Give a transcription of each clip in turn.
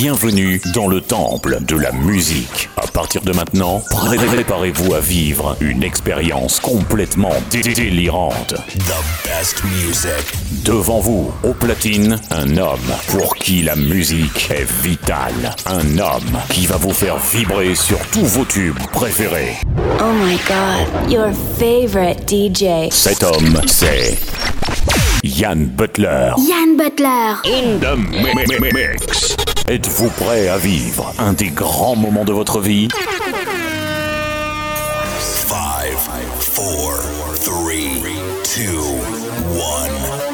Bienvenue dans le temple de la musique. À partir de maintenant, préparez-vous à vivre une expérience complètement délirante. The best music. Devant vous, au platine, un homme pour qui la musique est vitale. Un homme qui va vous faire vibrer sur tous vos tubes préférés. Oh my god, your favorite DJ. Cet homme, c'est Yann Butler. Yann Butler. In the mix. Êtes-vous prêt à vivre un des grands moments de votre vie? 5, 4, 3, 2,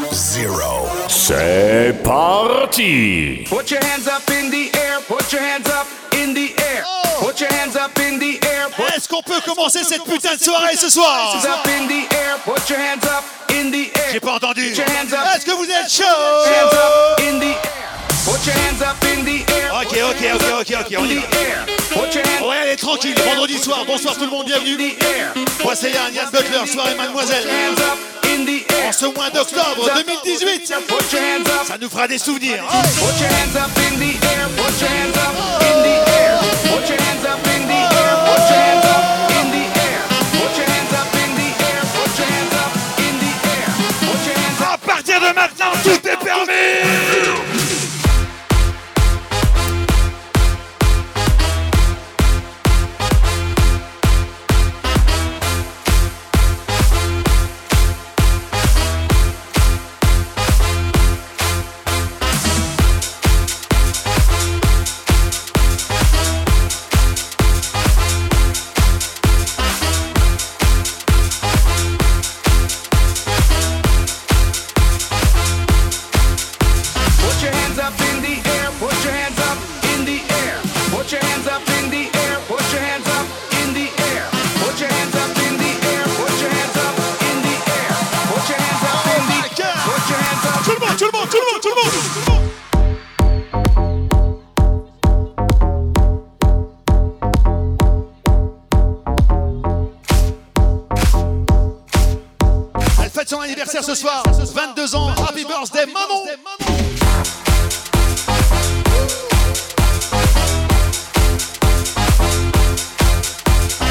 1, 0. C'est parti Put your hands up in the air, put your hands up in the air. Put your hands up in the air, put Est-ce qu'on peut commencer cette putain de soirée ce soir? your hands up in the air, put your hands up in the air. J'ai pas entendu. Put your hands up. Est-ce que vous êtes chaud in the air. Put your hands up in the air. Ok, ok, ok, ok, ok, on y va. Ouais, allez, tranquille, vendredi soir. Bonsoir tout le monde, bienvenue. Moi, c'est Yann, Yann Butler, soirée mademoiselle. En ce mois d'octobre 2018, Put your hands up. ça nous fera des souvenirs. Put your hands up in the air.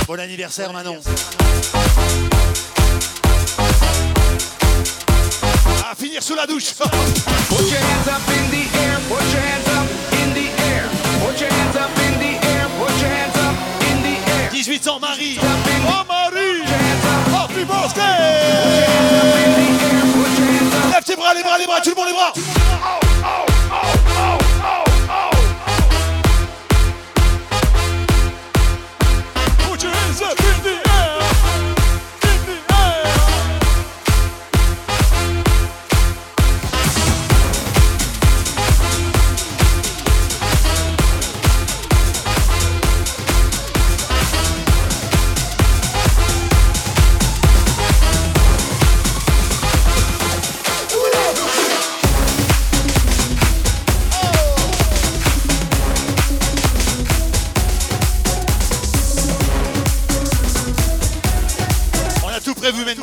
Bon anniversaire Manon. À finir sous la douche. Put your hands up in the air. Put your hands up in the air. Put your hands up in the air. Put your hands up in the air. 18 ans Marie. Oh Marie. Happy birthday Tes bras, les bras, les bras, tout le monde les bras. Put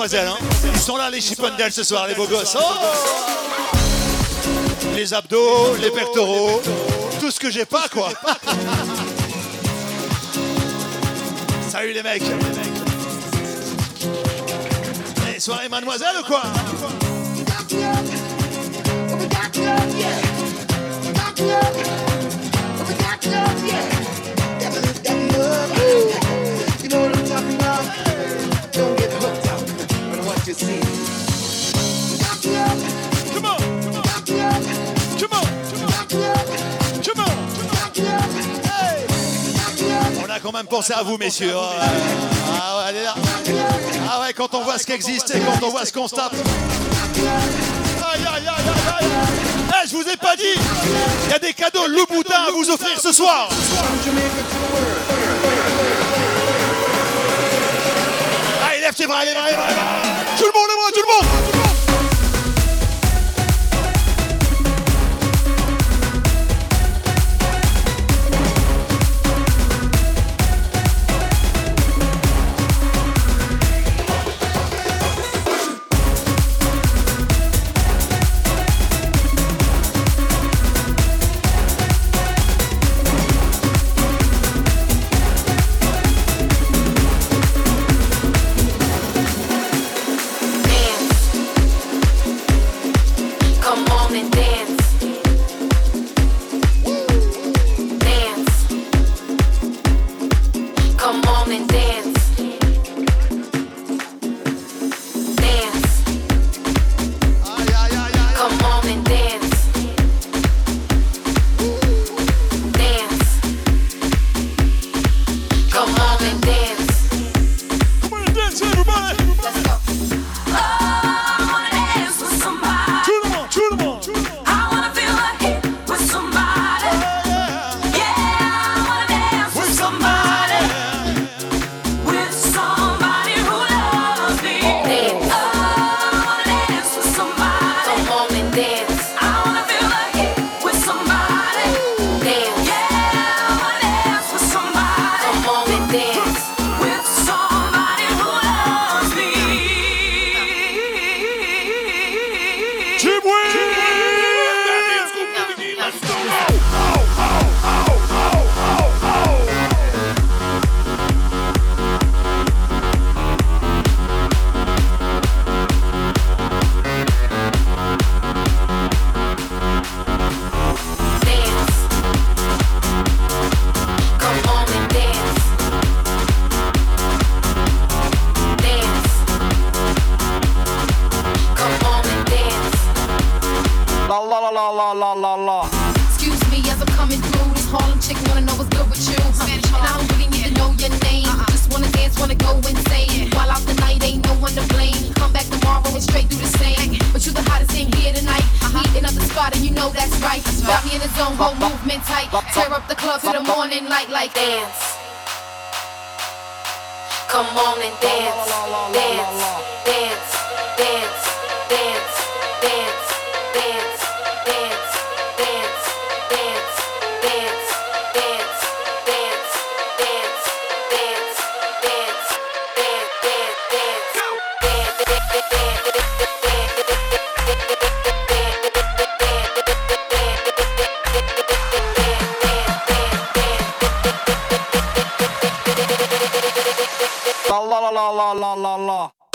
Hein. Ils sont là, les Chippendales, ce soir, les beaux gosses. Oh les abdos, les pectoraux, tout ce que j'ai pas, quoi. Salut les mecs. Eh, soirée mademoiselle ou quoi? On, a quand même pensé à vous, messieurs. Ah ouais, Ah. Ah ouais, quand on voit ce qui existe et quand on voit ce qu'on tape. Aïe. Eh, je vous ai pas dit, il y a des cadeaux Louboutin à vous offrir ce soir. Allez, lève tes bras, les bras, les la la la la. Excuse me as I'm coming through. This Harlem chick wanna know what's good with you. Spanish, and I don't really need to know your name. Uh-uh. Just wanna dance, wanna go insane. While out the night, ain't no one to blame. Come back tomorrow and straight through the same. But you the hottest thing here tonight. Uh-huh. Heat another spot and you know that's right. Got me in the zone, whole movement tight. Tear up the club to the morning light like dance. Come on and dance, dance, dance, dance, dance, La la la la la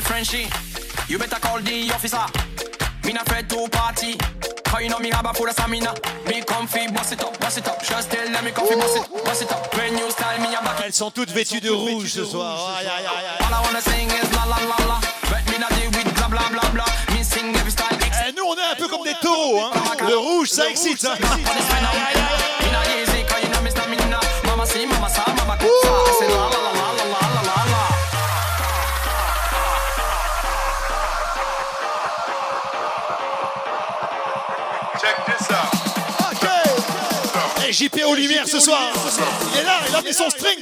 la. Frenchie. You better call the officer. Me not afraid to party. Cause you know me have a full of stamina. Me comfy, bust it up, bust it up. Just tell them me comfy, bust it, bust it up. When you style me, I'm back. Elles sont toutes vêtues de rouge ce soir. Aïe, aïe, aïe, All I wanna sing is la la la la. But me not deal with blah blah blah blah. Me sing every style. Eh, nous on est un peu comme des taureaux, hein. Le rouge, ça excite. Hein. Me not easy, cause you know me stamina. Mama see, mama sa, mama la la la la JP aux lumières ce soir. Il est là, il a mis son string.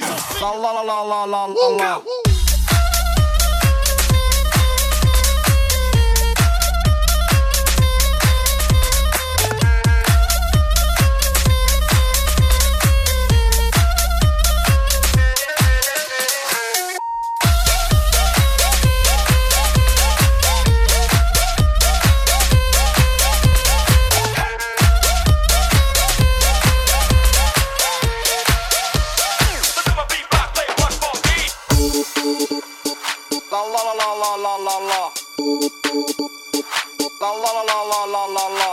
La la la la la la la la.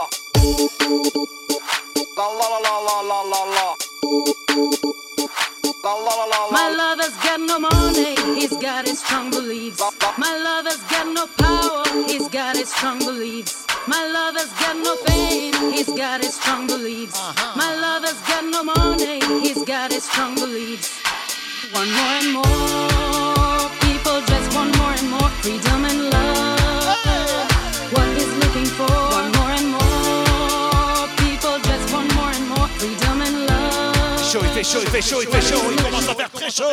La la la la la la la la. La la la la la. My lover's got no money, he's got his strong beliefs. My lover's got no power, he's got his strong beliefs. My lover's got no fame, he's got his strong beliefs. My lover's got no money, he's got his strong beliefs. One more and more, people just want more and more freedom and love. Chaud, il fait chaud, il fait chaud, il fait chaud. Il commence à faire très chaud.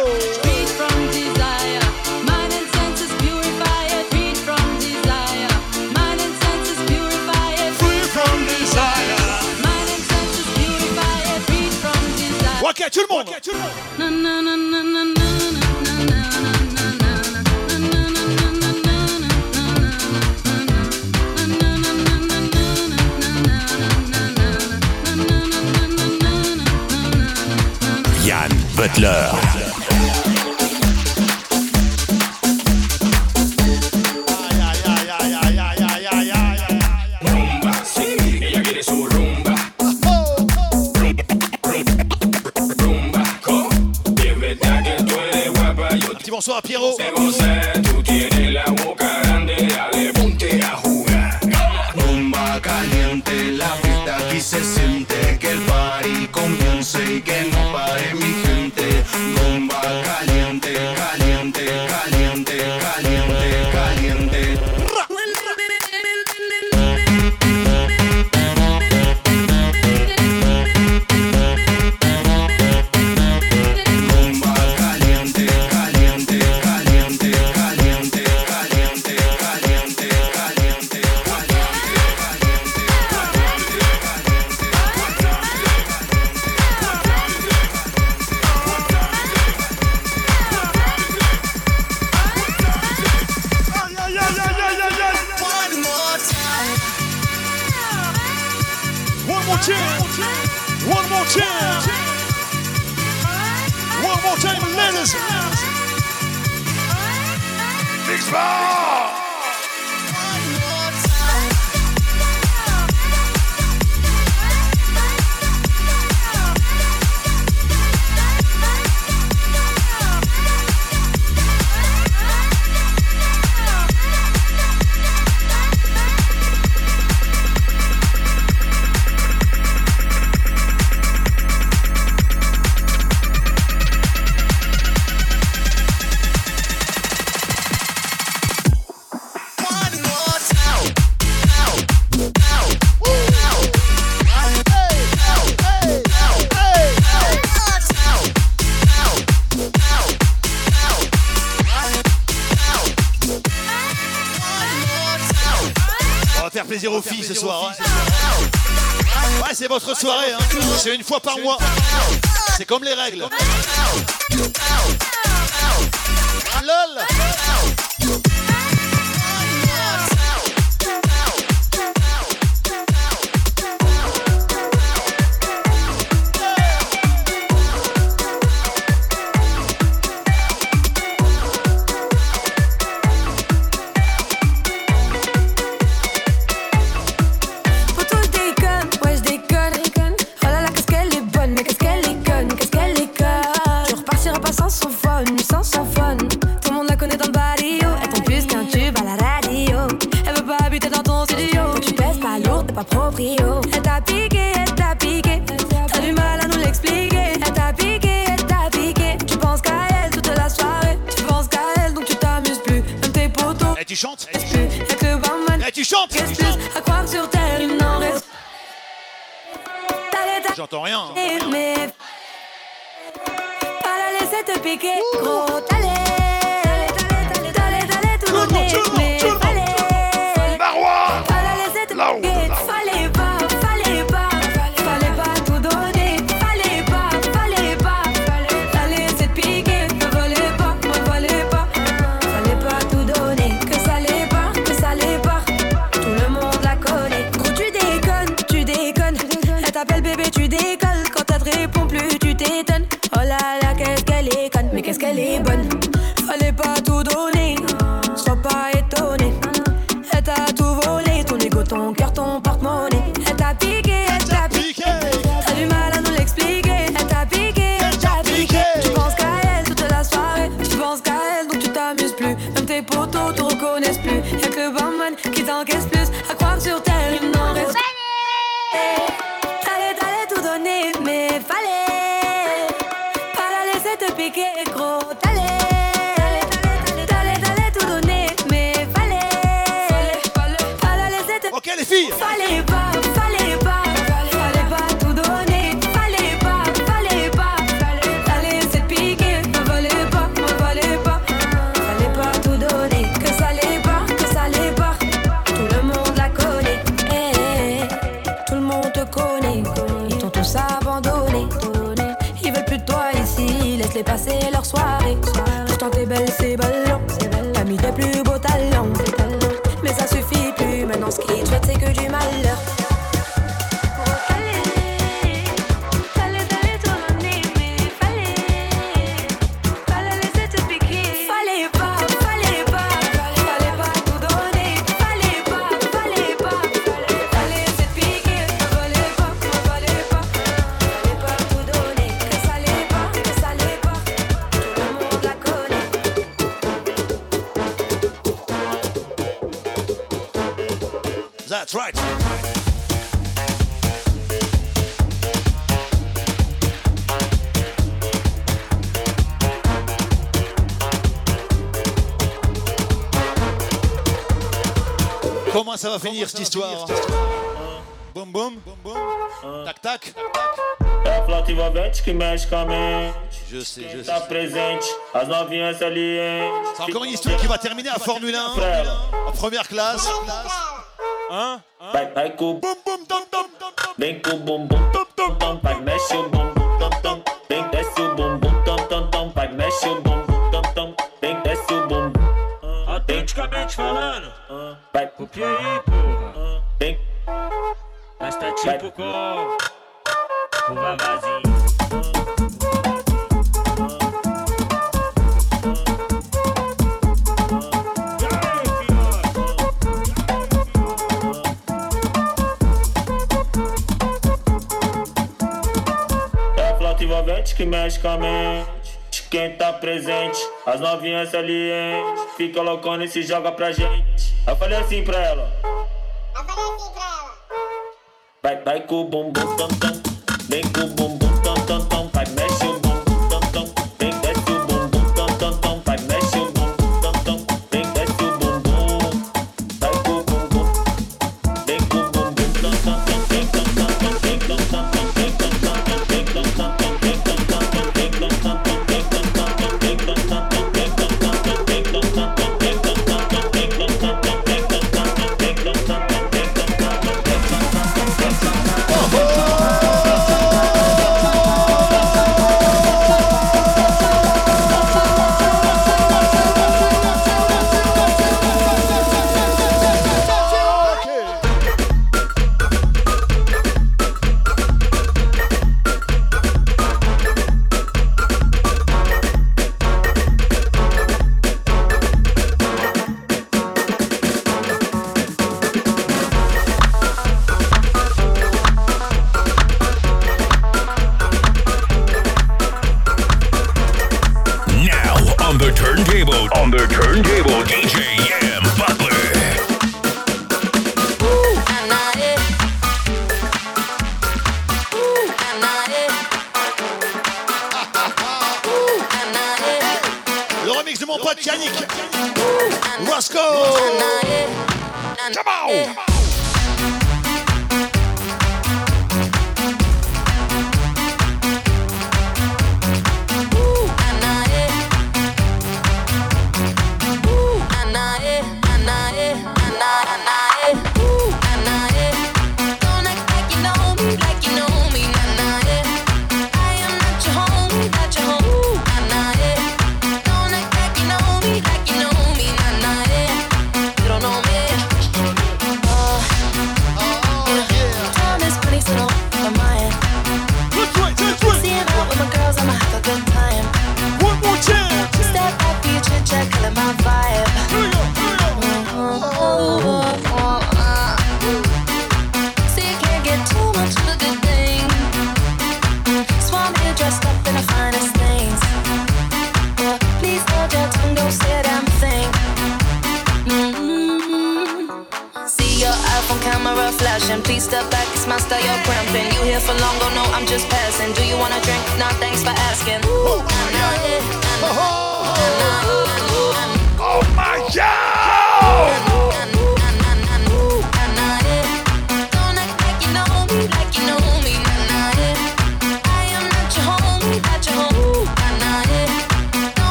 Freed from desire, mind and senses. Freed from desire, mind and senses. Free from desire. Mind and senses. Freed from desire. Ok, tout le monde. Na, na, na, na, na, na, na, Butler. une fois par mois. C'est comme les règles. Elle t'a piqué, elle t'a piqué. T'as du mal à nous l'expliquer. Elle t'a piqué, elle t'a piqué. Tu penses qu'à elle toute la soirée. Tu penses qu'à elle donc tu t'amuses plus. Même tes potos. Et tu chantes. Et eh, tu chantes. Et tu chantes. À croire sur terre, il n'en reste. J'entends rien. Pas la laisser te piquer, gros. Tout le monde, ça va finir cette histoire Boum boum, tac tac. É flativamente que magicamente je sais, je sais. présente, as novinhas salientes. C'est encore une histoire qui va terminer à Formule 1, en première classe. Hein? Vai, vai com boum boum. Vem com boum boum. O vavazinho. É flauta envolvente que mexe com. Quem tá presente, as novinhas salientes. Fica loucona e se joga pra gente. Eu falei assim pra ela. Michael boom boom boom dum. Michael boom boom.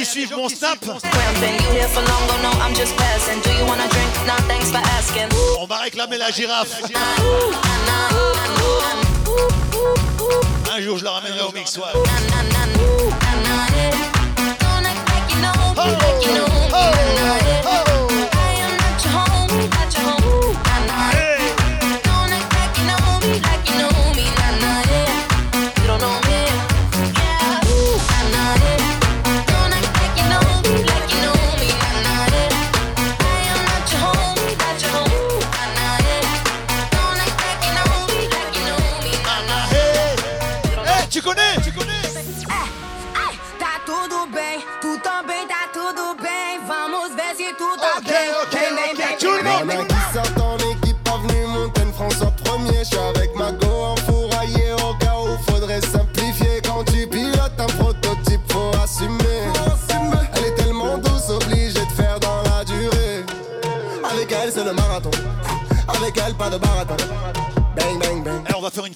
Qui suivent mon snap. On va réclamer la girafe. Un jour, je la ramènerai au mix.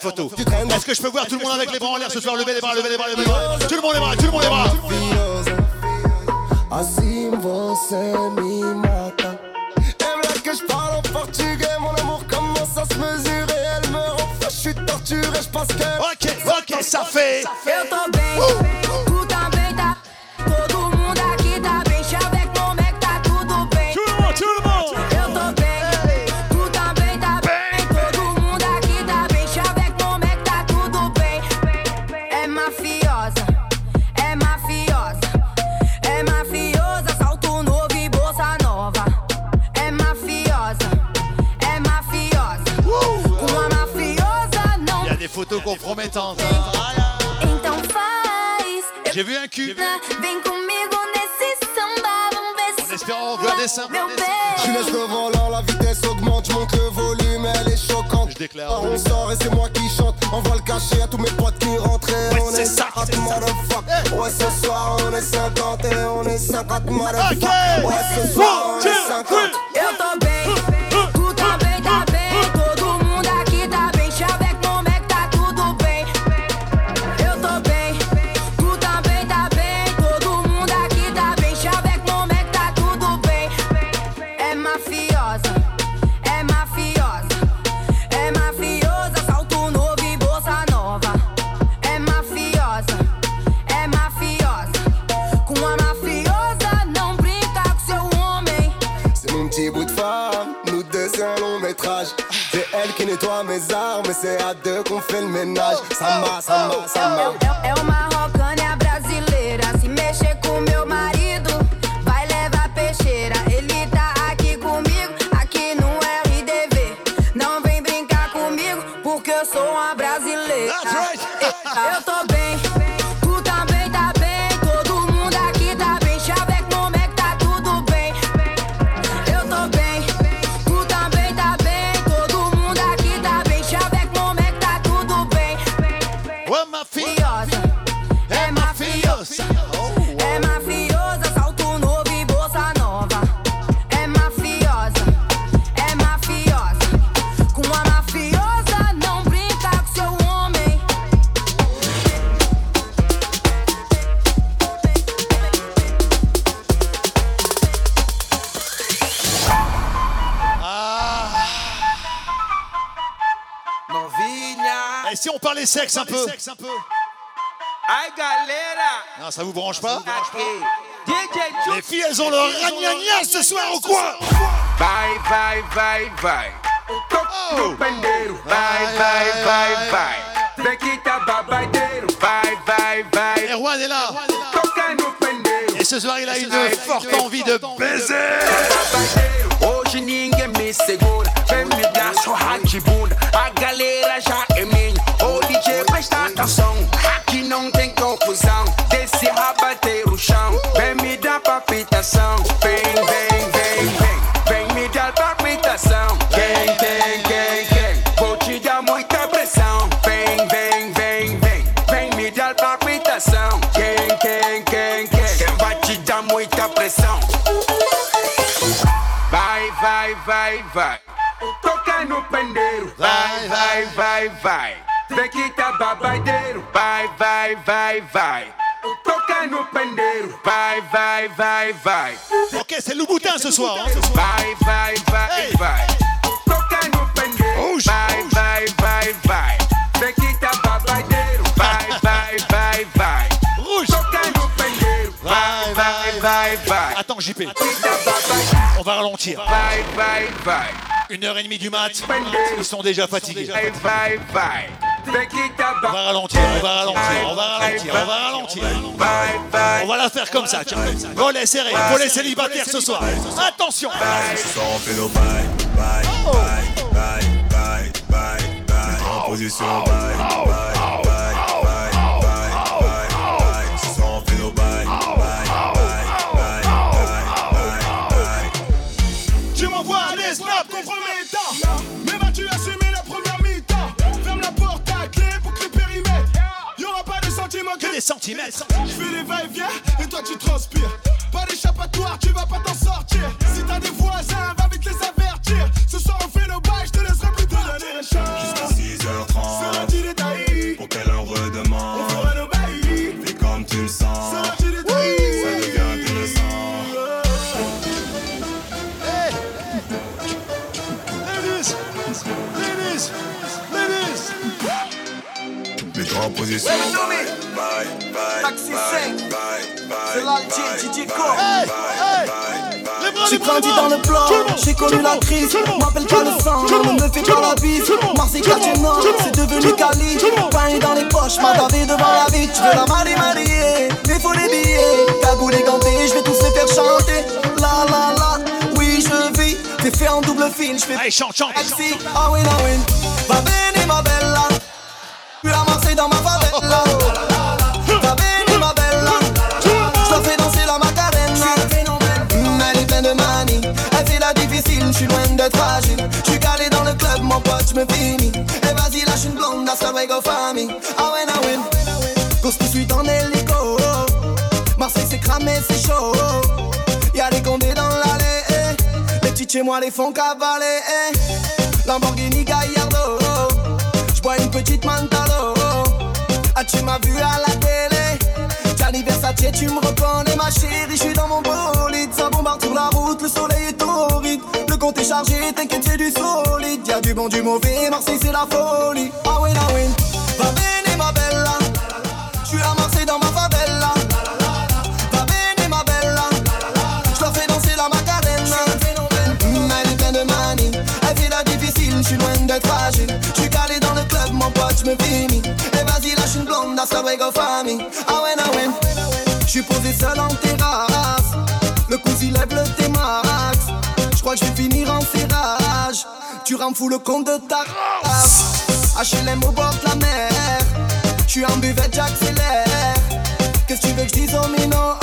Photo. Est-ce que je peux voir tout le monde avec les bras en l'air ce soir Levez les bras, levez les bras, levez les bras? Tout le monde les bras, tout le monde les bras. Assim você me mata. Elle veut que je parle en portugais, mon amour commence à se mesurer. Elle me rend fou, je suis torturé, je pense que. Ok, ok, ça fait. Photos compromettantes. hein. J'ai vu un cul. En espérant voir des seins. Je laisse le volant, la vitesse augmente, je monte le volume, elle est choquante. Je déclare. Ah, On sort et c'est moi qui chante, on va le cacher à tous mes potes qui rentrent. Ouais, on est ça, 50 c'est ça. motherfuck. Ouais, ce soir on est 50 et on est 50 motherfuck. Ok. Ouais, ce soir on est 50. Nettoie mes armes, et c'est à deux qu'on fait le ménage. Samba, samba, samba. É, é uma rocânia brasileira. Se mexer com meu marido, vai levar peixeira. Ele tá aqui comigo, aqui no RDV. Não vem brincar comigo, porque eu sou uma brasileira. That's right. Eu tô un peu galera. Non, ça vous branche pas Les filles, elles ont leur ragnagna ce soir ou quoi Vai, vai, vai, vai. Toco no pandeiro. Vai, vai, vai, vai. Vem que tá babadeiro. Vai, vai, vai. Erwan est là. Et ce soir, il a une forte envie de baiser. Hoje ninguém me segura. Vem me dar sorra de atenção. Aqui não tem confusão. Desse rabateiro chão. Vem me dar palpitação. Vem, vem, vem, vem. Vem me dar palpitação. Quem, quem, quem, quem? Vou te dar muita pressão. Vem, vem, vem, vem. Vem me dar palpitação. Quem, quem, quem, quem? Quem vai te dar muita pressão? Vai, vai, vai, vai. Toca no pandeiro. Vai, vai, vai, vai. Vem que tá babadeiro. Vai, vai, vai, vai. Toca no pandeiro. Vai, vai, vai, vai. Ok, c'est le boutin ce soir. Hein. Vai, vai, vai, vai. Toca no pandeiro. Vai, vai, vai, vai. Tequita babadeiro. Vai, vai, vai, vai. Rouge. Toca no pandeiro. Vai, vai, vai, vai. Attends, JP. On va ralentir. Vai, vai, vai. Une heure et demie du mat. Ils sont déjà fatigués. Vai, vai, vai. On va ralentir, on va ralentir, on va ralentir, on va ralentir. On va la faire comme ça, tiens. Volet serré, volet célibataire ce soir. Attention. Ce des centimètres. Je fais les va-et-vient et toi tu transpires. Pas d'échappatoire, tu vas pas t'en sortir. Si t'as des voisins, va vite les avertir. Ce soir on fait nos bails, je te laisserai plus te donner les chances. Jusqu'à 6h30. Sera-tu détaillé Pour qu'elle en redemande. On fera nos bails. Fais comme tu le sens. Sera-tu détaillé Ça devient intéressant. Ladies, ladies, ladies. Mets-toi en position. Taxi bye, 5. bye, bye, C'est DJ. J'ai grandi dans le plan, j'ai connu la crise, m'appelle pas le sang, ne me fais pas la bise Marseille c'est devenu Cali Pain dans les poches, m'a devant la vie Je veux la marier, marier, mais faut des billets Cagoule et ganté, je vais tous les faire chanter La la la, oui je vis T'es fait en double fil, je fais Allez, chante, chante, Ah oui, ah oui, va bene ma bella Je suis à Marseille dans ma favela je suis loin d'être fragile Je suis calé dans le club, mon pote, je me finis. Et vas-y, lâche une blonde, hasta luego famille Ah ouais, ah ouais Cause tout de suite en hélico. Marseille c'est cramé, c'est chaud. Y'a des condés dans l'allée eh. Les petits chez moi les font cavaler eh. Lamborghini Gallardo. J'bois une petite Mantalo. Ah tu m'as vu à la télé. Gianni Versace tu me reconnais ma chérie Je suis dans mon bolide T'inquiète c'est du solide. Y'a du bon du mauvais Marseille c'est la folie. Ah oui ah oui. Va bene ma bella. J'suis à Marseille dans ma favela. Va bene ma bella. J'la fais danser la macarena. Mm, Elle est de manie. Elle fait la difficile J'suis loin d'être fragile. J'suis calé dans le club Mon pote j'me finis. Et vas-y lâche une blonde Hasta luego famille. Ah ouais ah ouais J'suis posé seul en terrasse. Le cousin lève le T-Max J'crois que j'vais finir en serrage Tu rends fou le compte de ta race. HLM au bord de la mer. J'suis en buvette j'accélère. Qu'est-ce que tu veux que j'dise aux minots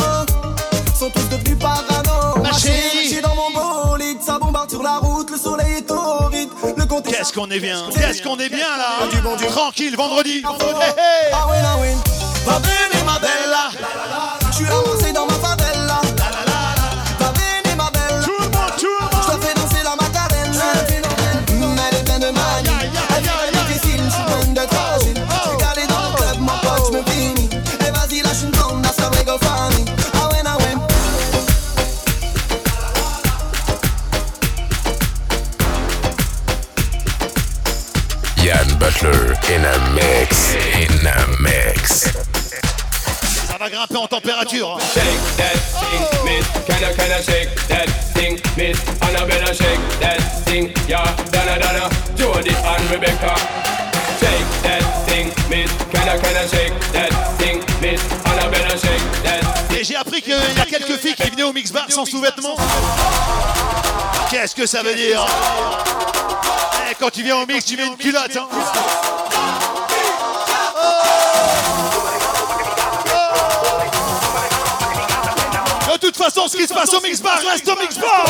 Sont tous devenus parano. Ma chérie. J'suis dans mon bolide. Ça bombarde sur la route Le soleil est torride. Le compte est Qu'est-ce qu'on est bien, qu'est-ce qu'on est bien là. Du bon Dieu. Tranquille, vendredi. Hey, hey. Ah oui, ah oui. Va ma bella J'suis avancé dans ma favela température. hein. Shake that thing, miss. Can I, can I shake that thing, miss? Annabella shake that thing, yeah. Donna, Donna, Jody and Rebecca. Shake that thing, miss. Can I, can I shake that thing, miss? Annabella shake that Et j'ai appris qu'il y a quelques filles qui venaient au mix bar sans sous-vêtements. Qu'est-ce que ça veut dire Eh, Quand tu viens au mix, tu mets une culotte. hein. Façon, ce qui se passe au mix bar reste au mix bar.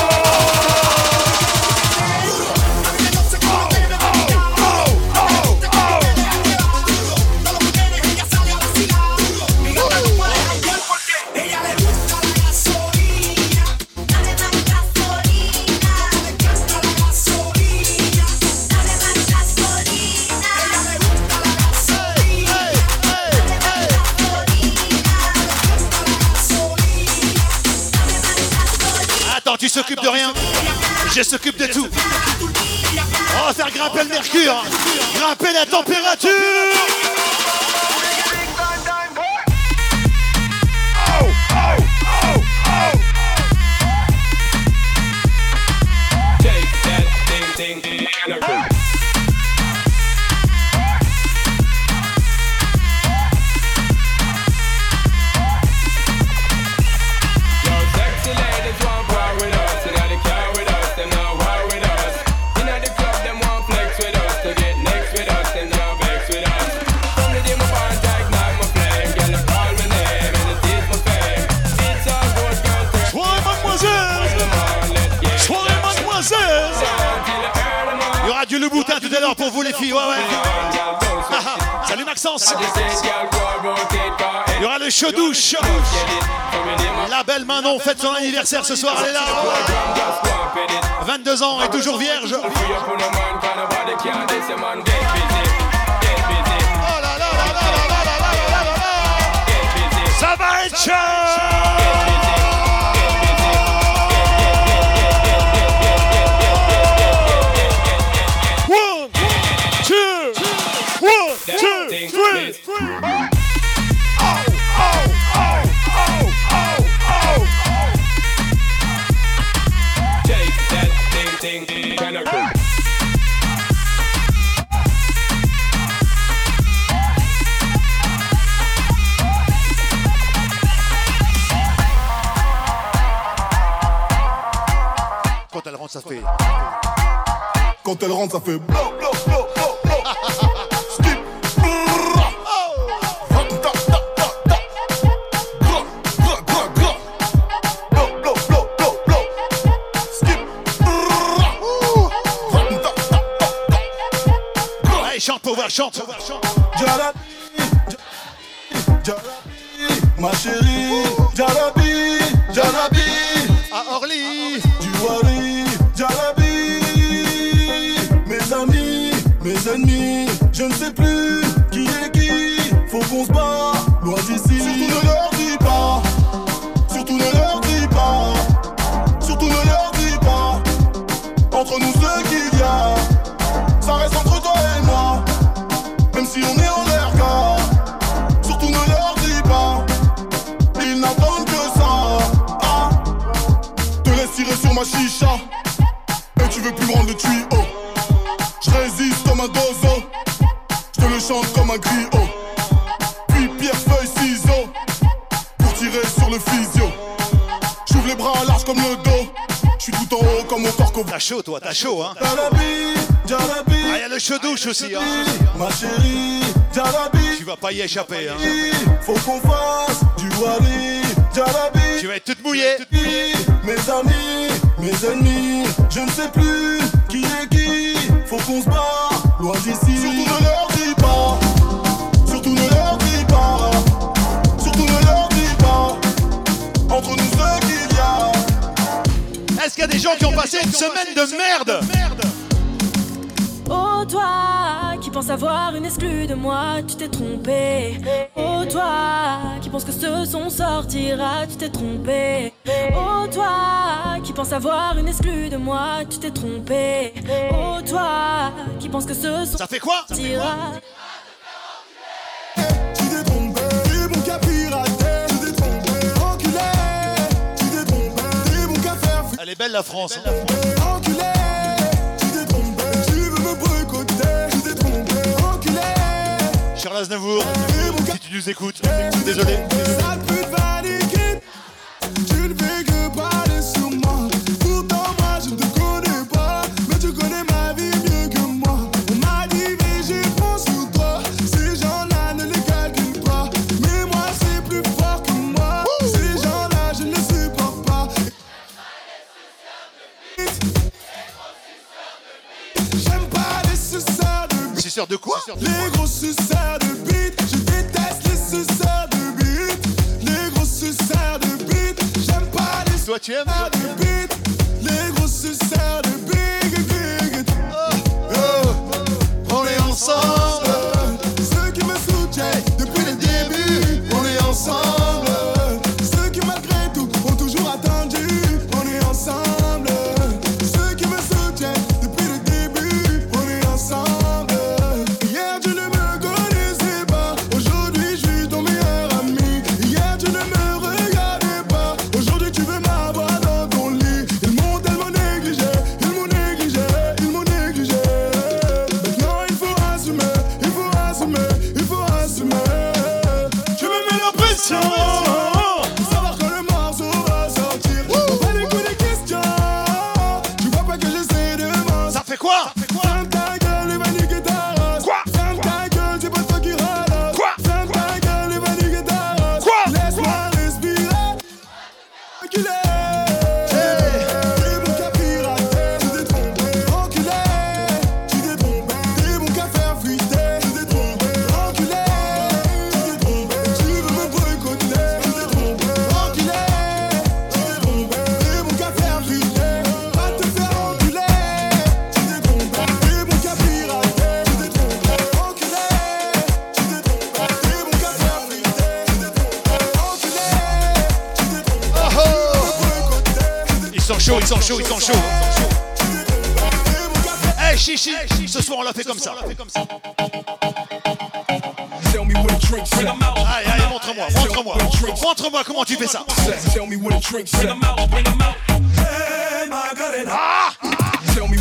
Je s'occupe de tout. On va faire grimper le mercure, grimper la température. Salut Maxence Il y aura le chaud douche La belle Manon fête son anniversaire ce soir, elle est là 22 ans et toujours vierge Oh Ça va être chaud Quand elle rentre, ça fait. Quand elle rentre, ça fait chante. Jarabi, Jarabi, ma chérie, Jarabi, Jarabi, chaud, toi, t'as chaud, hein. Ah, y a le chaud douche aussi, hein. Ma chérie, Tu vas pas y échapper, hein. Faut qu'on fasse du wali, Jalabi. Tu vas être toute mouillée. Mes amis, mes ennemis. Je ne sais plus qui est qui. Faut qu'on se bat, loin d'ici. Surtout qu'il y a des gens qui ont passé une semaine de merde Oh toi qui penses avoir une exclue de moi, tu t'es trompé. Oh toi qui penses que ce son sortira, tu t'es trompé. Oh toi qui penses avoir une exclue de moi, tu t'es trompé. Oh toi qui penses que ce son Ça fait quoi? sortira. Tu faire Elle est belle la France. Enculé, tu t'es trompé, tu veux me boycotter, tu t'es trompé, enculé. Charles Aznavour, si tu nous écoutes, désolé. De quoi Les gros suceurs de bite, je déteste les suceurs de bite. Les gros suceurs de bite, j'aime pas les Toi tu aimes suceurs de bite. Les gros suceurs de big, big. Oh, on est ensemble. Hey. Tell me. Tell me. Tell me. Tell me.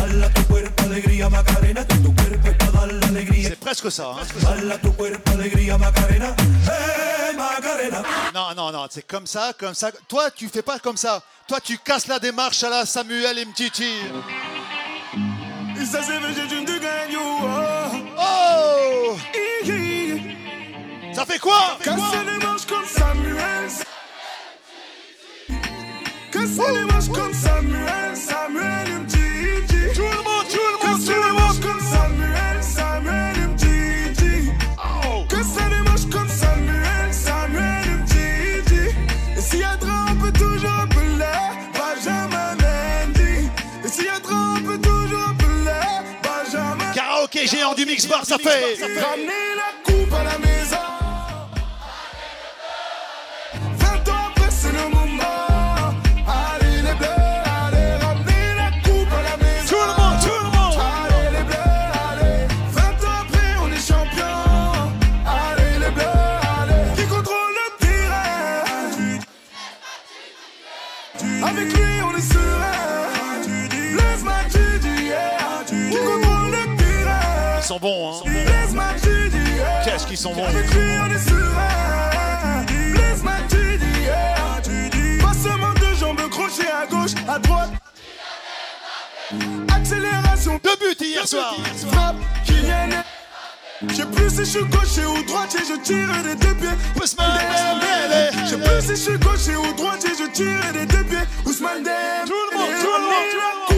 Dala tu cuerpo alegría Macarena, que tu cuerpo para dar la alegría. C'est presque ça. Hein. Dala tu cuerpo alegría Macarena. Hey Macarena. Non, non, non, c'est comme ça, comme ça. Toi, tu fais pas comme ça. Toi, tu casses la démarche à la Samuel et Mtiti. De. Oh Ça fait quoi? Casser les manches comme Samuel. Casser les manches comme Samuel. Samuel du mix bar, ça fait. Sont bons, hein. Qu'est-ce qu'ils sont bons. Pas seulement deux jambes crochées à gauche, à droite. Accélération. Deux buts hier soir. Frappe, Kylian. Je sais plus si je suis gaucher ou droitier, je tire des deux pieds. Ousmane Dembélé. Je sais plus si je suis gaucher ou droitier, je tire des deux pieds. Ousmane Dembélé. Tout le monde, tout le monde,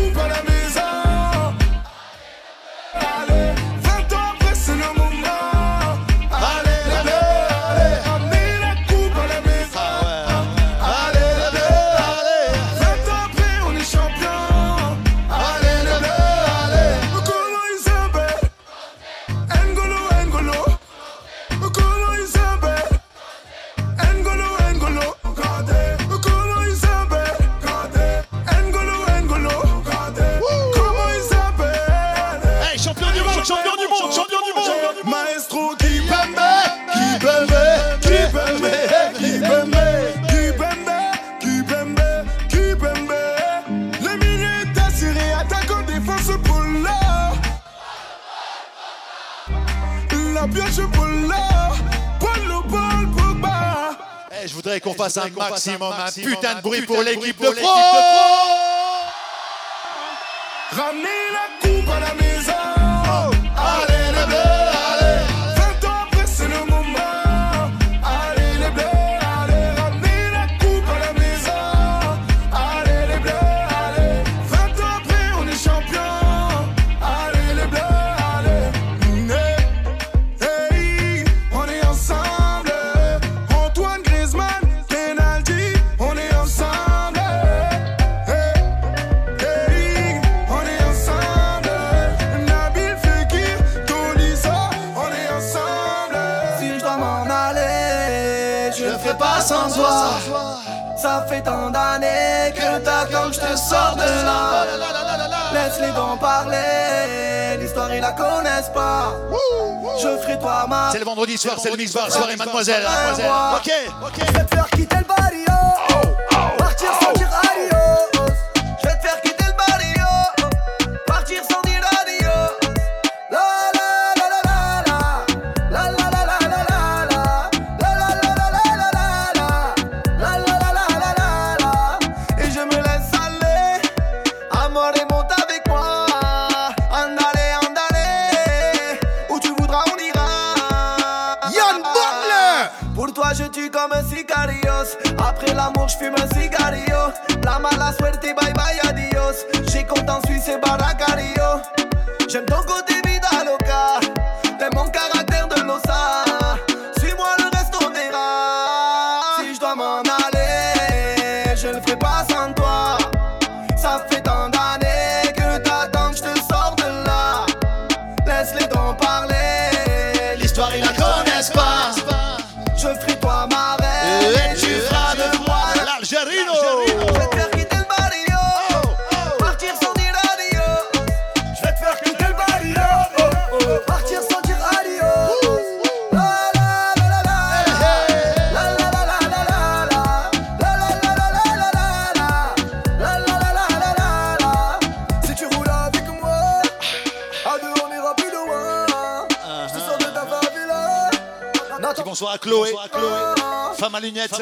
fasse un maximum, un putain de bruit pour l'équipe de pour l'équipe France. Ramenez que je te sors de là. Laisse-les donc parler, l'histoire ils la connaissent pas. Je ferai toi ma. C'est le vendredi soir, c'est le mix bar, soirée mademoiselle. mademoiselle. Ok, ok. Je vais te faire quitter le barrio. Partir sans Fama linha de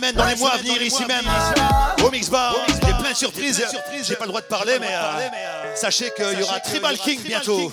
dans les mois à venir, ici même, au Mix Bar, il y a plein de surprises. J'ai pas le droit de parler, mais sachez qu'il y aura Tribal King bientôt.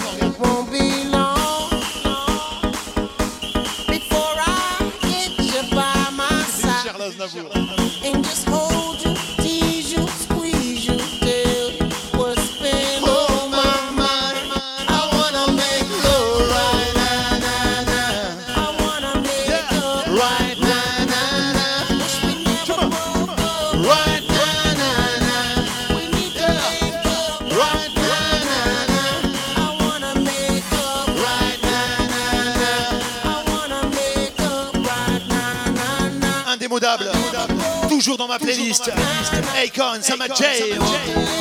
ma playlist. Akon, Sama J,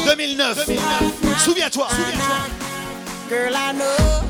2009. Souviens-toi. Girl, I know.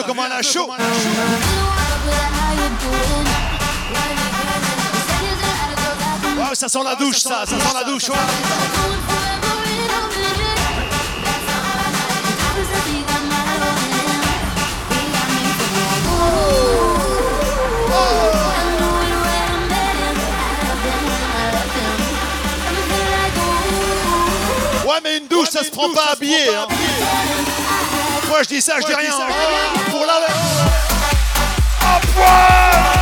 mieux comme on a chaud? Wow, ah ça sent la douche, ça, ça sent la douche. Ouais. Oh. Ouais, mais une douche, ça se prend pas hein. habillé. Hein. Moi je dis ça, je dis rien. Pour la. Oh,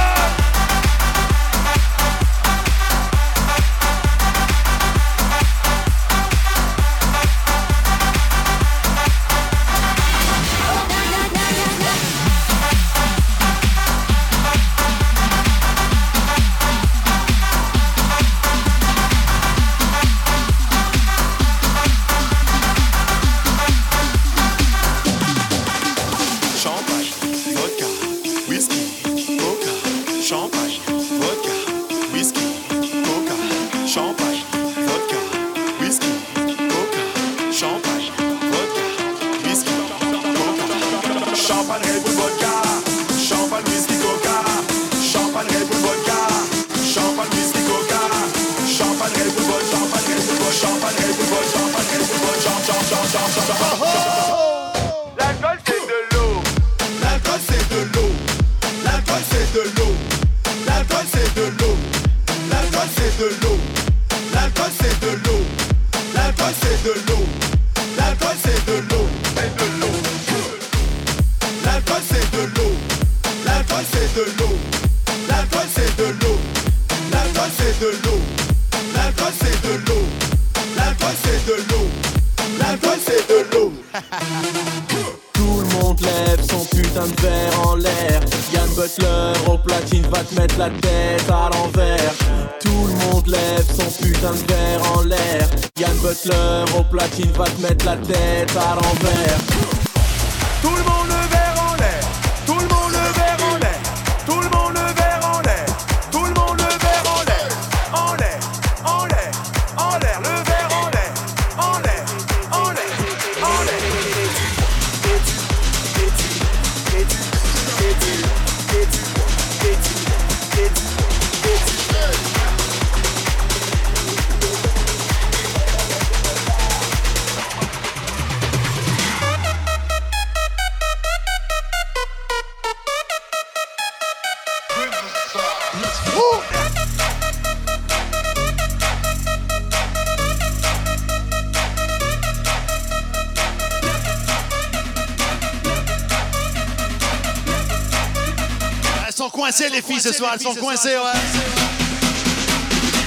ce soir, elles sont coincées, ouais.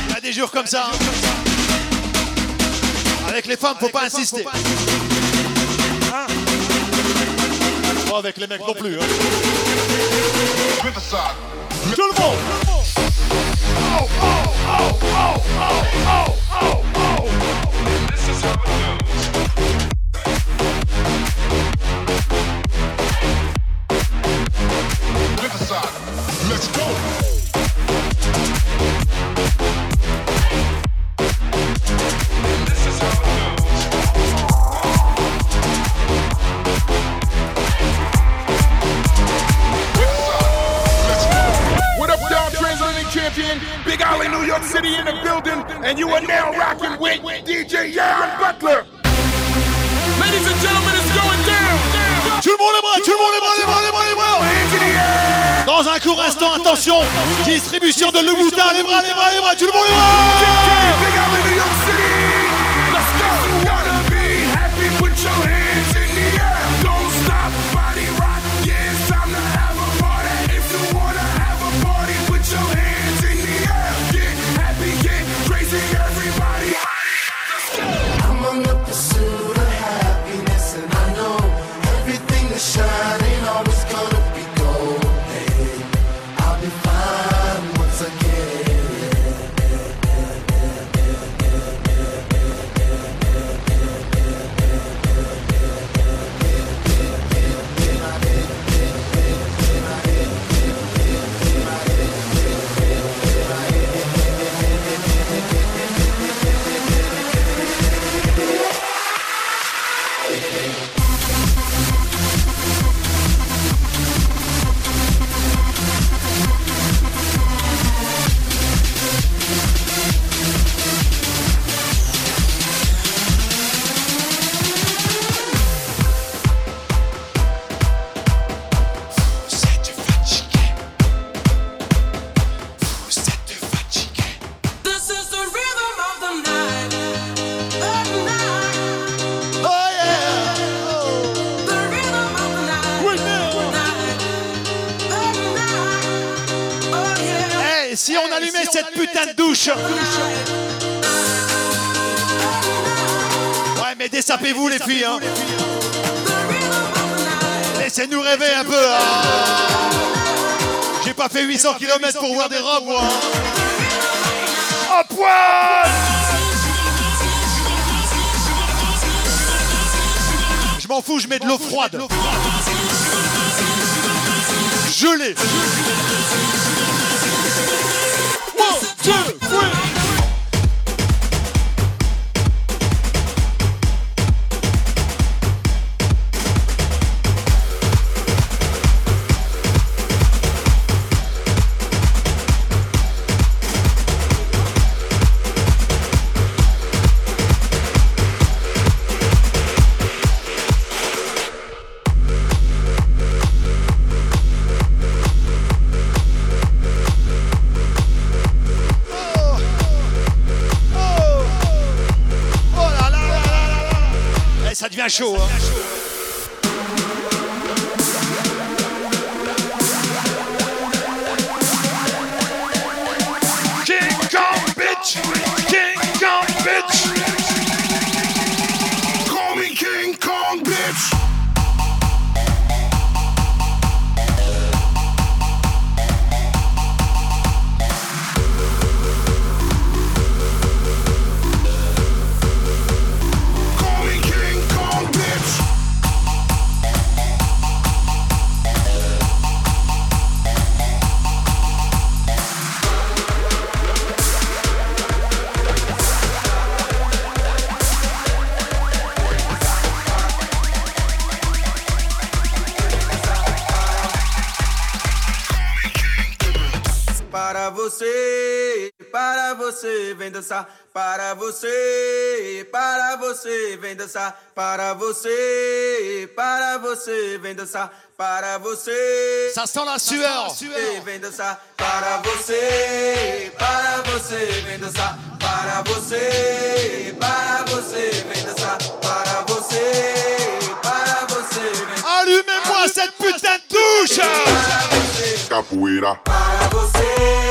Il y a des jours comme ça. Avec les femmes, faut pas insister. Hein pas avec les mecs non plus. Hein. Tout le monde. Oh, oh, oh, Distribution de Louboutin, les bras, les bras, les bras, tout le monde les bras Tapez-vous hein. les filles. Hein. Laissez-nous rêver un peu. Hein. J'ai pas fait 800 km pour voir des robes, moi. Poil Je m'en fous, je mets de l'eau froide. Gelée. sure. dançar para você, para você, vem dançar para você, para você, vem dançar para você. Ça sent la sueur. Vem dançar para você, para você, vem dançar para você, para você, vem dançar para você, para você. Allumez-moi cette putain de douche. Capoeira. Para você.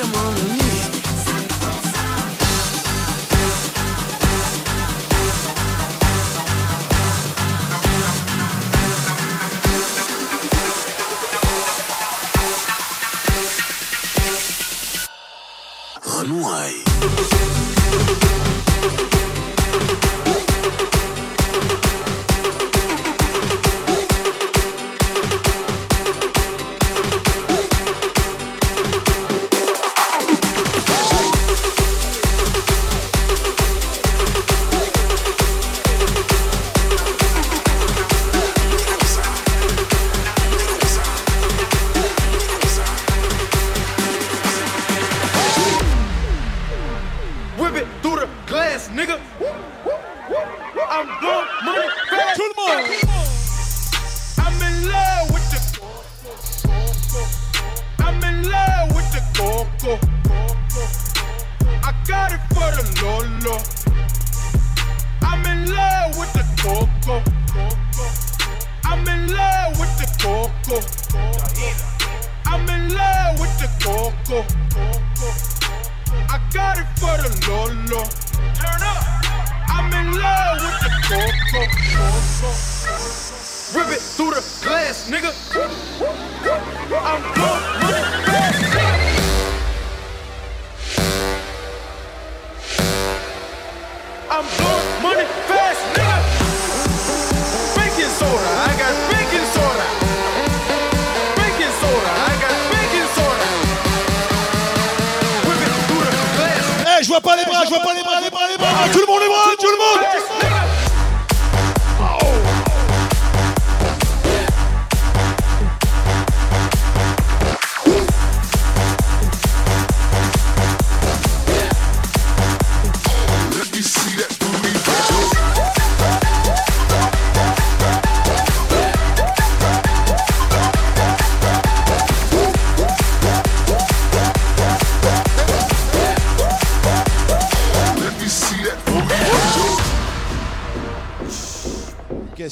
Come on,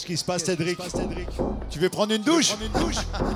Qu'est-ce qui se passe, Cédric? Tu veux prendre une douche.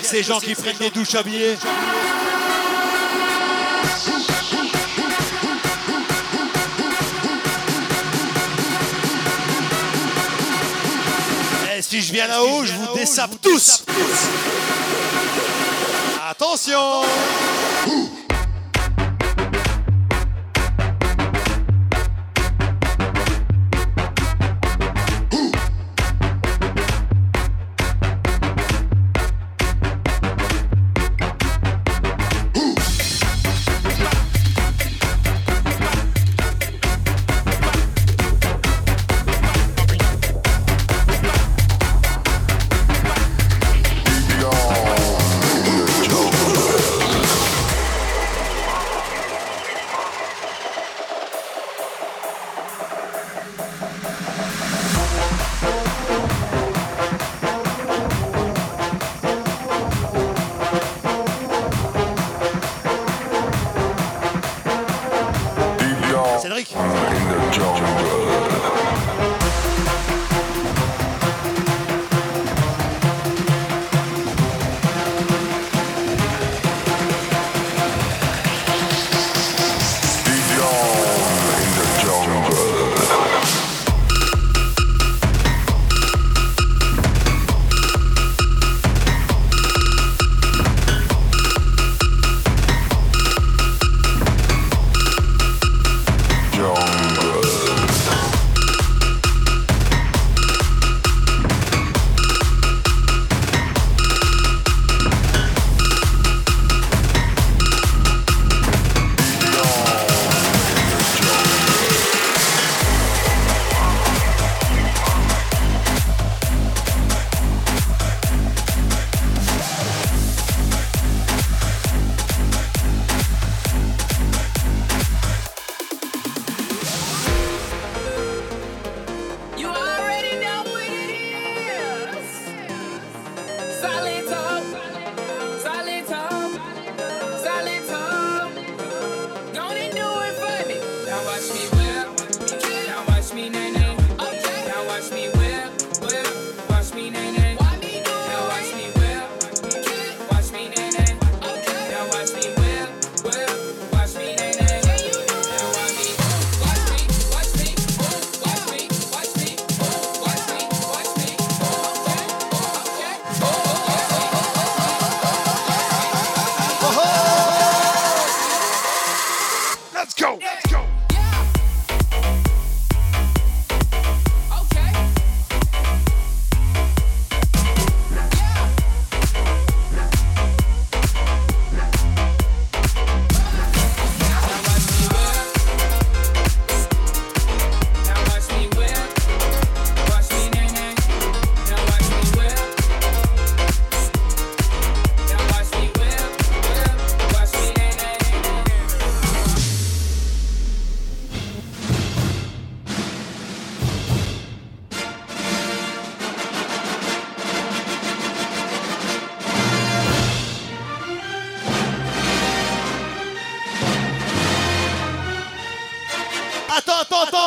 dire que ces gens qui prennent des douches à billets Et eh, si je viens là-haut, je vous dessape tous. Attention.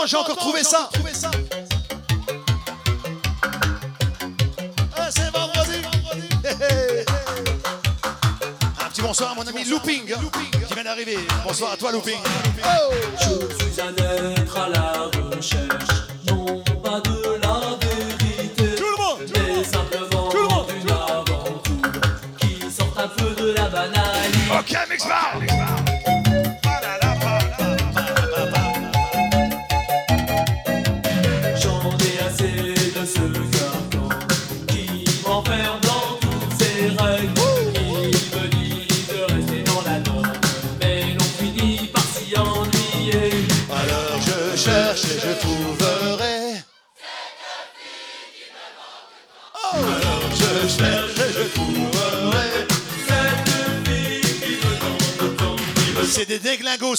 j'ai encore trouvé ça. Ah, Un petit bonsoir à mon ami Looping, qui vient d'arriver. Bonsoir à toi, Looping. Oh.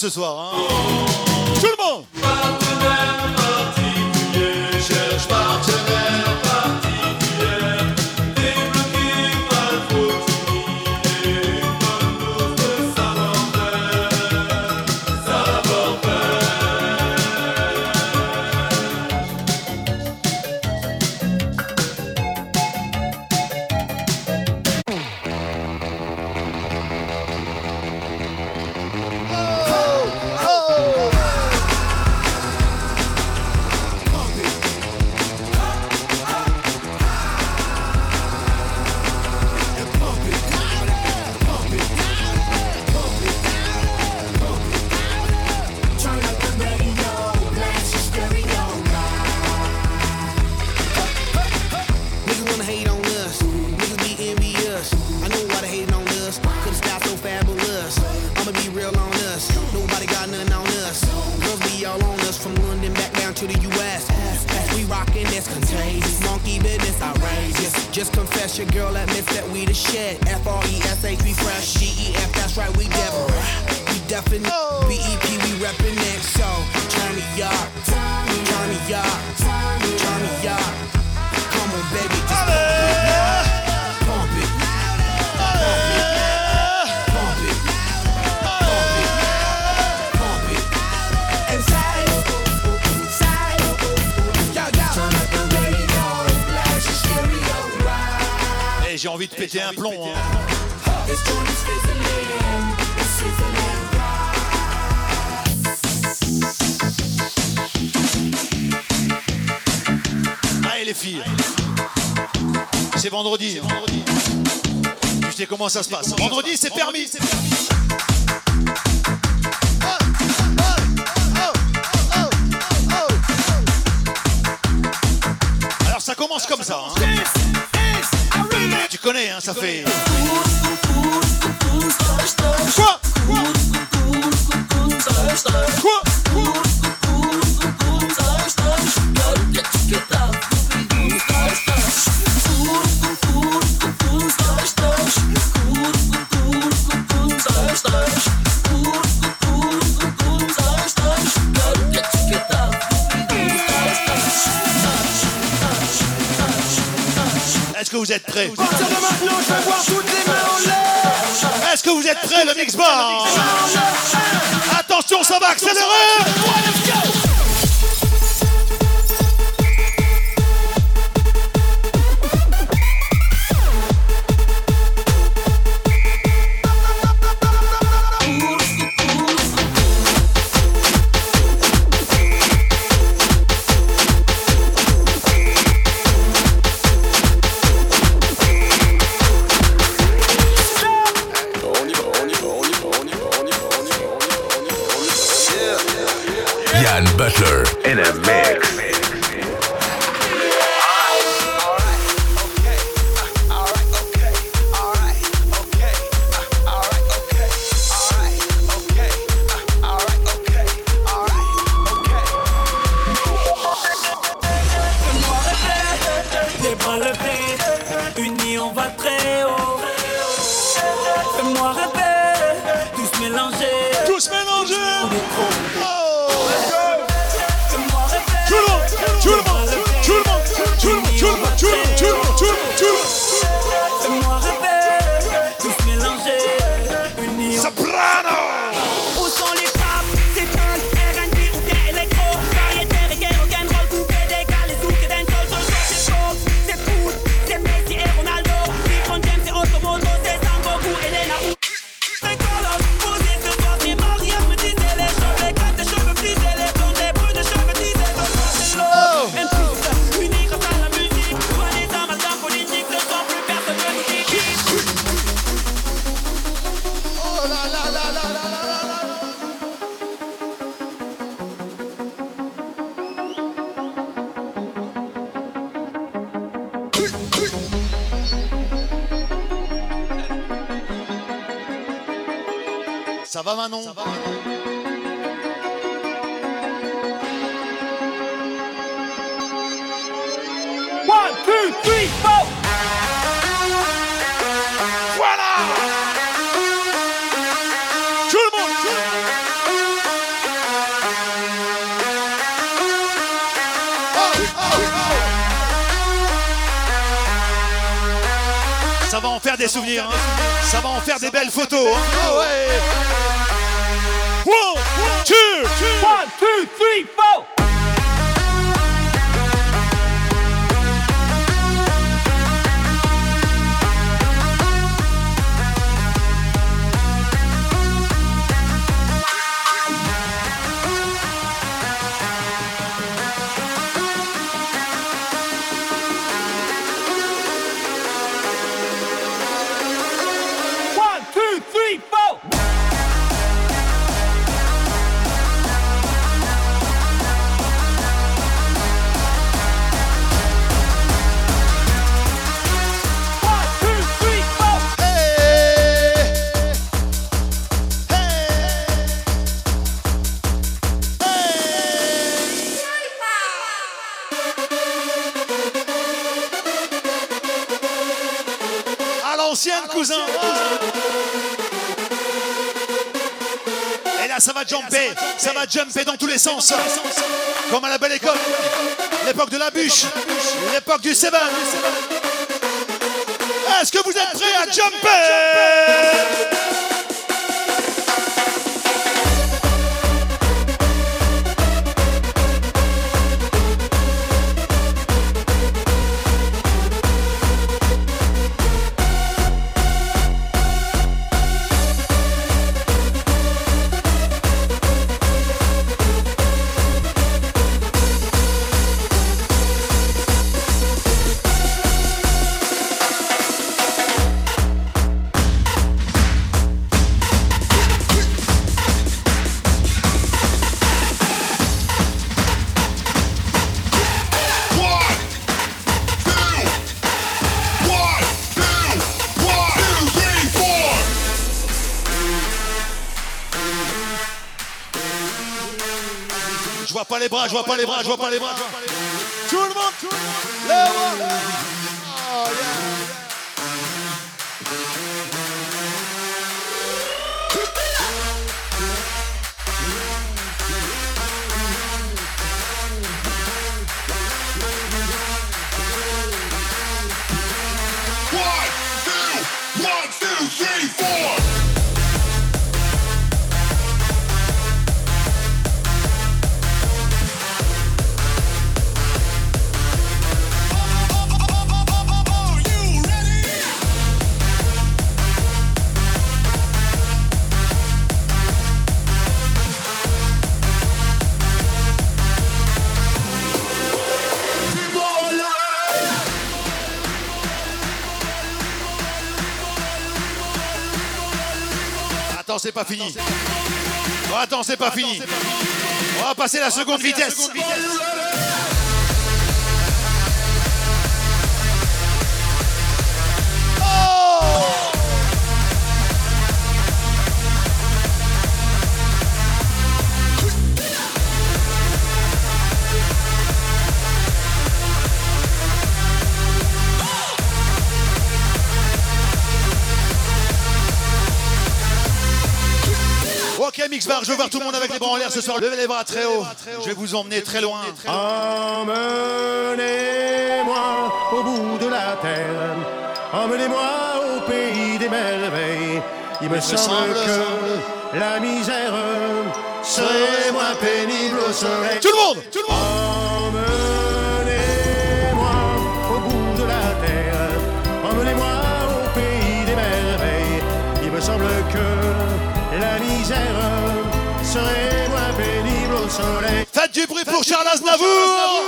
as well. comment ça se passe? Vendredi, c'est permis. Attention, ça va accélérer. fais-moi rêver, tous mélangés. souvenirs. Hein. Ça va en faire des belles photos. Hein. Ah Comme à la belle école, l'époque de la bûche, l'époque du Seven. Est-ce que vous êtes prêts à jumper? Vois pas les bras, je vois pas les bras, je vois pas les bras. Tout le monde, tout le monde, c'est pas fini. Attends, c'est pas fini. On va passer la seconde vitesse. Je veux voir tout le monde avec les bras en l'air ce soir. Levez les bras très haut. Je vais vous emmener très loin. Emmenez-moi au bout de la terre, emmenez-moi au pays des merveilles. Il me semble que la misère serait moins pénible au soleil. Tout le monde, tout le monde. Emmenez-moi au bout de la terre, emmenez-moi au pays des merveilles. Il me semble que la misère serait moins pénible au soleil. Faites du bruit pour Charles Aznavour.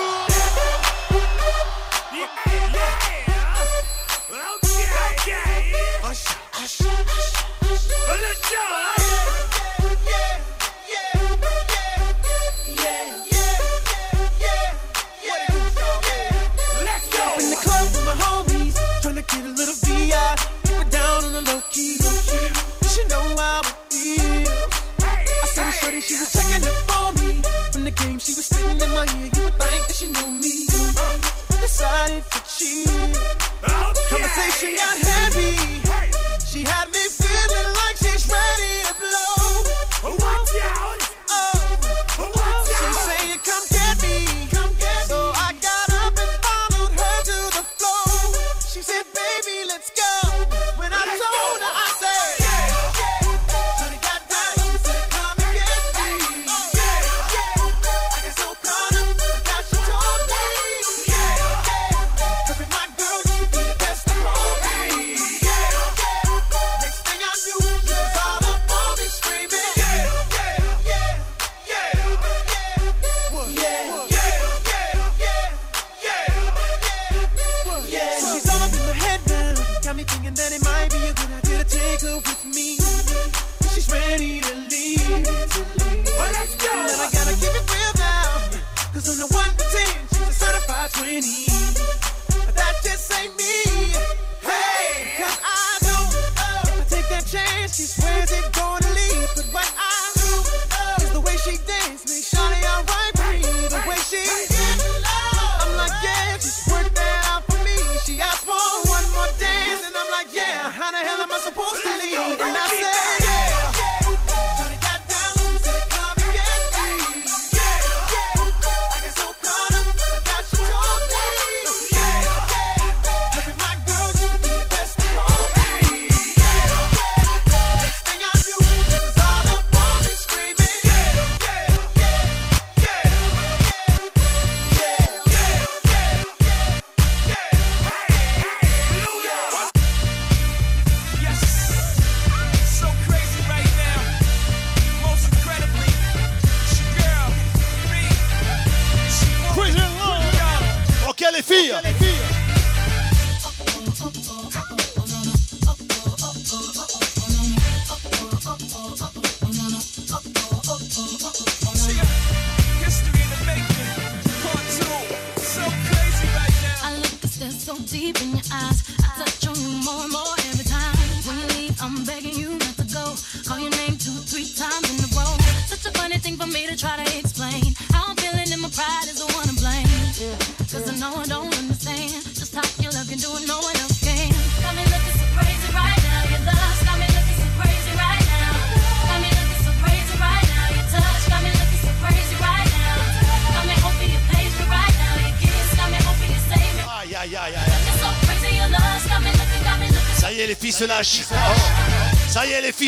She was checking it for me. From the game, she was sitting in my ear. You would think that she knew me. Uh, decided to cheat. Oh, Conversation got heavy. She had me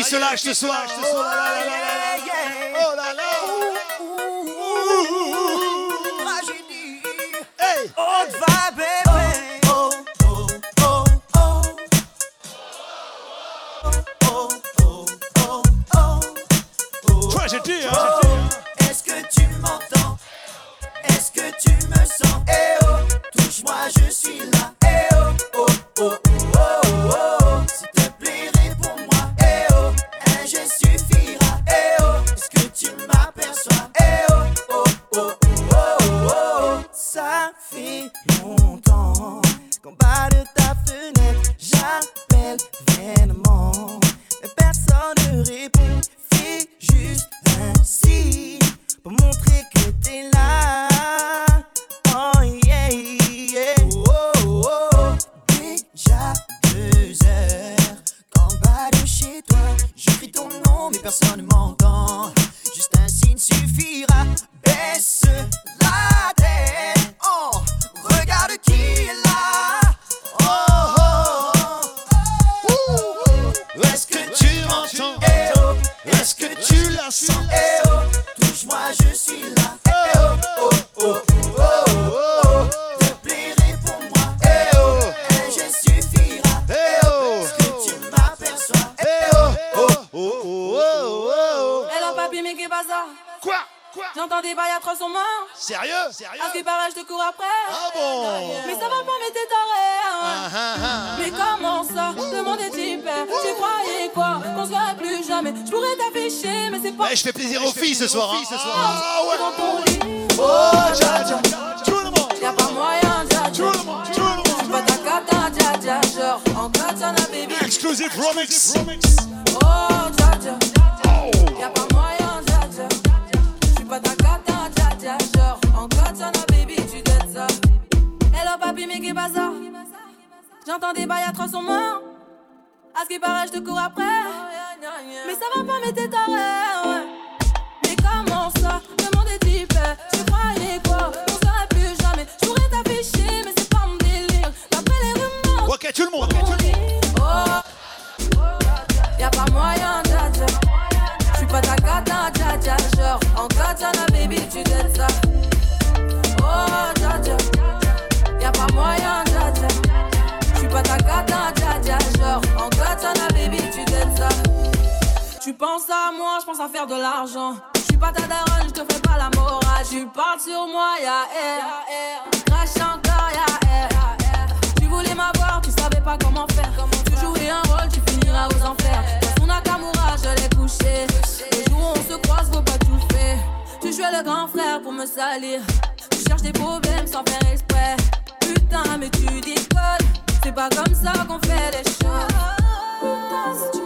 Ça y est, les filles se lâchent ce soir. Sérieux? Ce qui paraît, je te cours après. Ah bon? Mais ça va pas, mais t'es taré. hein. Ah, ah, ah. Mais comment ça? Le monde est hyper. Tu croyais quoi? Qu'on se verrait plus jamais. Je pourrais t'afficher, mais c'est pas. Ouais, je fais plaisir aux filles ce soir. hein. Ah ouais. Oh, dja dja. Tout le monde. Y'a pas moyen, dja dja. J'suis pas ta cata, dja dja. Genre, en katana, baby. Exclusive remix. Oh, dja dja. Y'a pas moyen, J'entends des bails à 300 morts. À ce qui paraît, je te cours après. Mais ça va pas, mais t'es taré, ouais. Mais comment ça? Le monde est hyper. Tu croyais quoi? On serait plus jamais. Je pourrais t'afficher, mais c'est pas mon délire. D'après les rumeurs. Ok, tout le monde. Oh, y'a pas moyen, dja. J'suis pas ta cata, dja dja. Genre, en katana, baby, tu t'aides ça. Oh, dja dja. Y'a pas moyen, penses à moi, j'pense à faire de l'argent. J'suis pas ta daronne, j'te fais pas la morale. Tu parles sur moi, y'a air. Crash encore, y'a air. Tu voulais m'avoir, tu savais pas comment faire. Tu jouais un rôle, tu finiras aux enfers. Dans son Nakamura, je l'ai couché. Le jour où on se croise, faut pas tout faire. Tu jouais le grand frère pour me salir. Tu cherches des problèmes sans faire exprès. Putain, mais tu déconnes. C'est pas comme ça qu'on fait les choses. Putain, si tu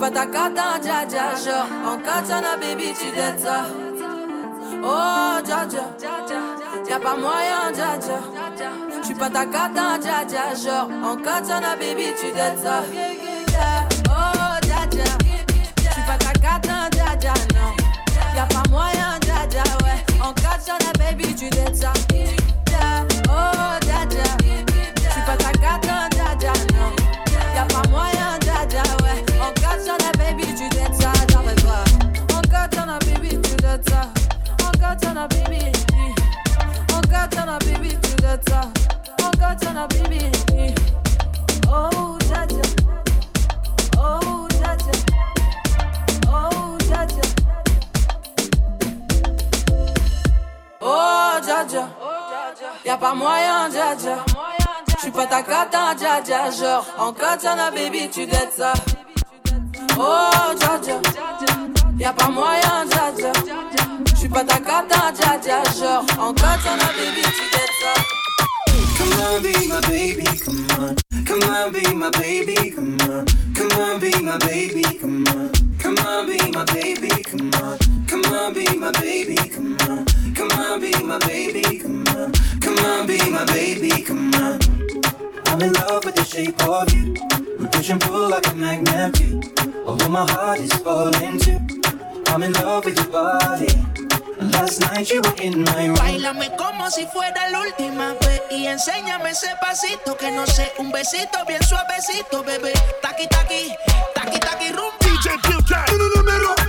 pas ta cata, dja dja. Genre, en katana, baby, tu dettes ça. Oh, dja dja. Y'a pas moyen, dja dja. J'suis pas ta cata, dja dja. Genre, en katana, baby, tu dettes ça. Oh, dja dja. J'suis pas ta cata, dja dja, non. Y'a pas moyen, dja dja, ouais. En katana, baby, tu dettes ça. Katana, baby. En katana, baby, tu dettes ça. En katana, baby. Oh, dja. Oh, dja. Oh, dja. Oh, dja. Y'a pas moyen, dja. J'suis pas ta dja. Genre, en baby, tu. Oh. Y'a pas moyen, dja. J'suis pas ta cata, dja dja. Genre, en katana, baby, tu dettes ça. Come on, be my baby, come on. Come on, be my baby, come on. Come on, be my baby, come on. Come on, be my baby, come on. Come on, be my baby, come on. Come on, be my baby, come on. Come on, be my baby, come on. I'm in love with the shape of you. We push and pull like a magnet. Although my heart is falling too. I'm in love with your body. Last night you were in my room. Bailame como si fuera la última vez y enséñame ese pasito que no sé, un besito bien suavecito, bebé. Taqui taqui, taqui taqui rum. DJ Pilcat. Número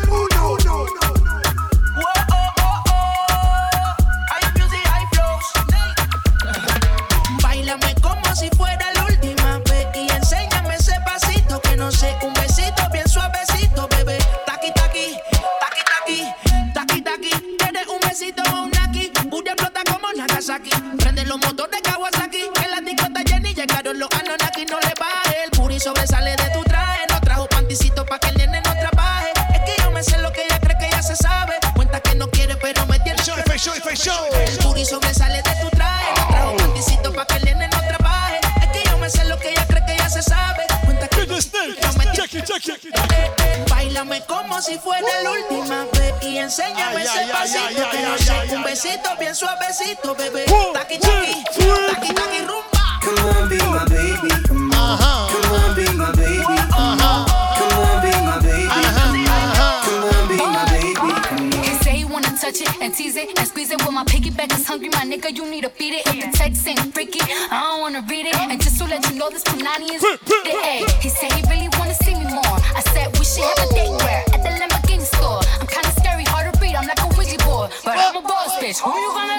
enséñame Ay, ese ay, ay, pasito ay, que ay, ay, ay, un besito bien suavecito, bebé. Taqui taqui, taqui taqui rumba. Come on, be my baby, come on. Come on, be my baby, come on. Come on, be my baby, come on. Be my baby. He say he wanna touch it and tease it and squeeze it. When my piggyback is hungry, my nigga, you need to feed it. If the text ain't freaky, I don't wanna read it. And just to let you know, this Punani is the A. He said he a boss bitch.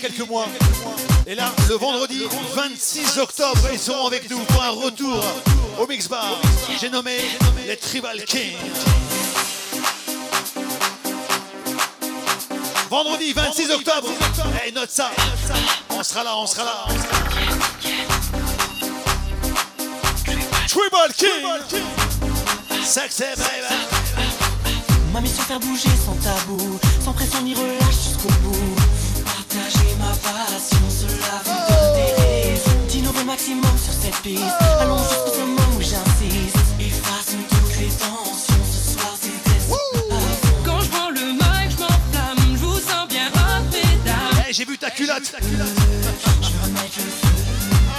quelques mois. Et là, le vendredi 26 octobre, ils seront avec nous pour un retour au Mix Bar. J'ai nommé les Tribal Kings. Vendredi 26 octobre. Hey, note ça. On sera là, on sera là. Tribal King. Succès, baby. Mamie sans faire bouger, sans tabou, sans pression ni relâche. maximum sur cette piste. Oh. Allons jusqu'au moment où j'insiste. Efface toutes les tensions, ce soir c'est des Quand je prends le mic, je m'enflamme, je vous sens bien hop, mesdames. Hey, eh, j'ai vu ta culotte. Hey, je veux remettre le feu.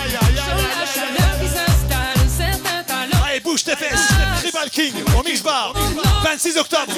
Aïe, aïe, aïe, aïe, aïe, aïe, aïe. Allez, bouge tes fesses, Tribal King, au Mix Bar, 26 octobre.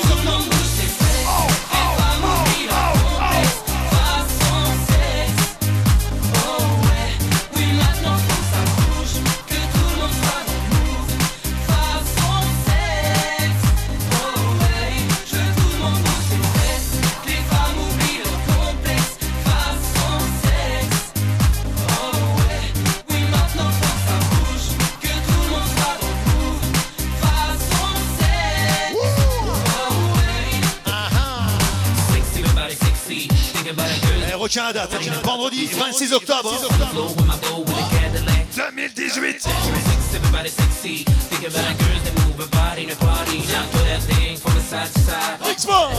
Retiens la. Vendredi 26 octobre. Hein. 2018. Expo.